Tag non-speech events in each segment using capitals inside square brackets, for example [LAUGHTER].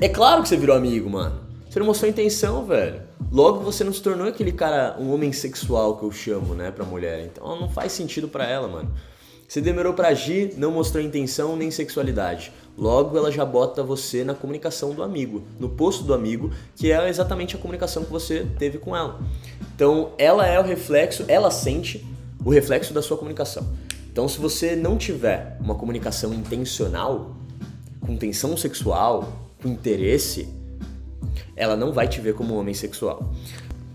É claro que você virou amigo, mano. Você não mostrou intenção, velho. Logo você não se tornou aquele cara, um homem sexual que eu chamo, né, pra mulher. Então não faz sentido para ela, mano. Você demorou para agir, não mostrou intenção nem sexualidade. Logo ela já bota você na comunicação do amigo, no posto do amigo, que é exatamente a comunicação que você teve com ela. Então ela é o reflexo, ela sente o reflexo da sua comunicação. Então se você não tiver uma comunicação intencional, com tensão sexual, com interesse, ela não vai te ver como um homem sexual.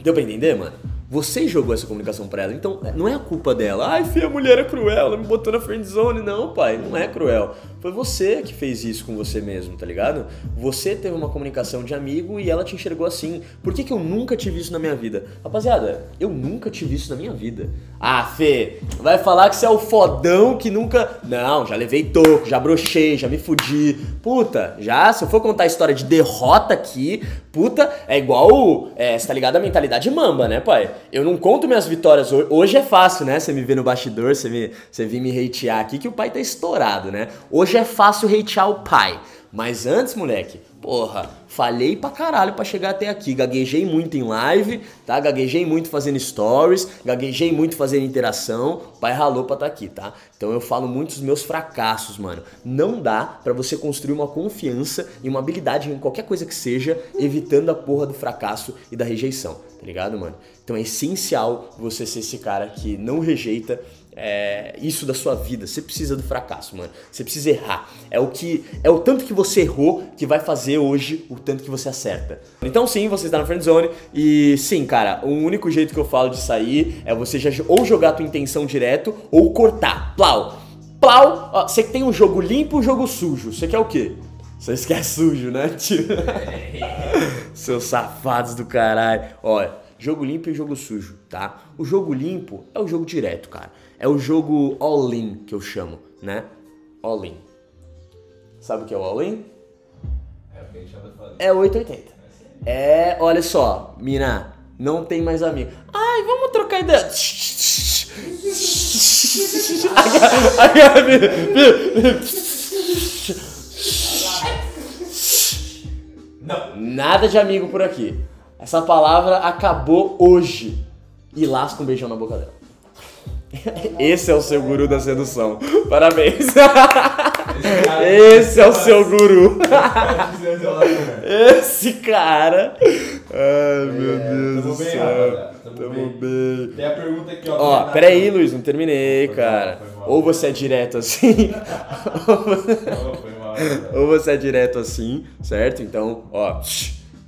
Deu pra entender, mano? Você jogou essa comunicação para ela, então não é a culpa dela. Ai, filha, a mulher é cruel, ela me botou na friend zone. Não, pai, não é cruel. Foi você que fez isso com você mesmo, tá ligado? Você teve uma comunicação de amigo e ela te enxergou assim. Por que, que eu nunca tive isso na minha vida? Rapaziada, eu nunca tive isso na minha vida. Ah, Fê, vai falar que você é o fodão que nunca. Não, já levei toco, já brochei, já me fudi. Puta, já, se eu for contar a história de derrota aqui, puta, é igual. É, você tá ligado a mentalidade mamba, né, pai? Eu não conto minhas vitórias hoje. É fácil, né? Você me vê no bastidor, você, me, você vir me hatear aqui que o pai tá estourado, né? Hoje é fácil hatear o pai. Mas antes, moleque, porra, falhei pra caralho pra chegar até aqui. Gaguejei muito em live, tá? Gaguejei muito fazendo stories, gaguejei muito fazendo interação. Pai ralou pra estar tá aqui, tá? Então eu falo muito dos meus fracassos, mano. Não dá para você construir uma confiança e uma habilidade em qualquer coisa que seja, evitando a porra do fracasso e da rejeição, tá ligado, mano? Então é essencial você ser esse cara que não rejeita é, isso da sua vida. Você precisa do fracasso, mano. Você precisa errar. É o que é o tanto que você errou que vai fazer hoje o tanto que você acerta. Então sim, você está na friend zone e sim, cara, o único jeito que eu falo de sair é você já ou jogar a tua intenção direto ou cortar. Plau. Plau. Ó, você tem um jogo limpo um jogo sujo. Você quer o quê? Vocês querem sujo, né, tio? [LAUGHS] Seus safados do caralho. Olha, jogo limpo e jogo sujo, tá? O jogo limpo é o jogo direto, cara. É o jogo all-in que eu chamo, né? All-in. Sabe o que é o all-in? É o 880. É, olha só, mina, não tem mais amigo. Ai, vamos trocar ideia. Não. Nada de amigo por aqui. Essa palavra acabou hoje. E lasca um beijão na boca dela. [LAUGHS] Esse é o seu guru da sedução. Parabéns. [LAUGHS] Esse é o seu guru. [LAUGHS] Esse cara. Ai, meu Deus do céu. Tamo bem. Tem a pergunta aqui, ó. Ó, peraí, Luiz, não terminei, cara. Ou você é direto assim. Ou você é direto assim, certo? Então, ó.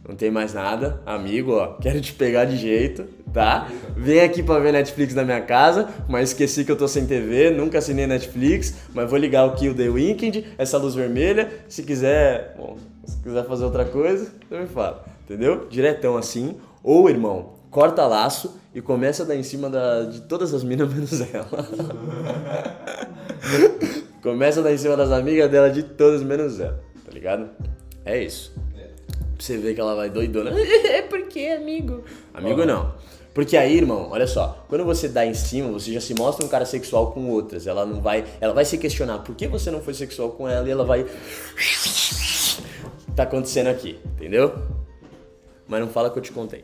Não tem mais nada, amigo, ó. Quero te pegar de jeito, tá? Vem aqui pra ver Netflix na minha casa, mas esqueci que eu tô sem TV, nunca assinei Netflix, mas vou ligar aqui o The Weekend, essa luz vermelha. Se quiser, bom, se quiser fazer outra coisa, você me fala, entendeu? Diretão assim. Ou, irmão, corta laço e começa a dar em cima da, de todas as minas menos ela. [LAUGHS] começa a dar em cima das amigas dela de todas menos ela, tá ligado? É isso. Pra você ver que ela vai doidona. [LAUGHS] É porque, amigo? Amigo não. Porque aí, irmão, olha só, quando você dá em cima, você já se mostra um cara sexual com outras. Ela não vai. Ela vai se questionar por que você não foi sexual com ela e ela vai. Tá acontecendo aqui, entendeu? Mas não fala que eu te contei.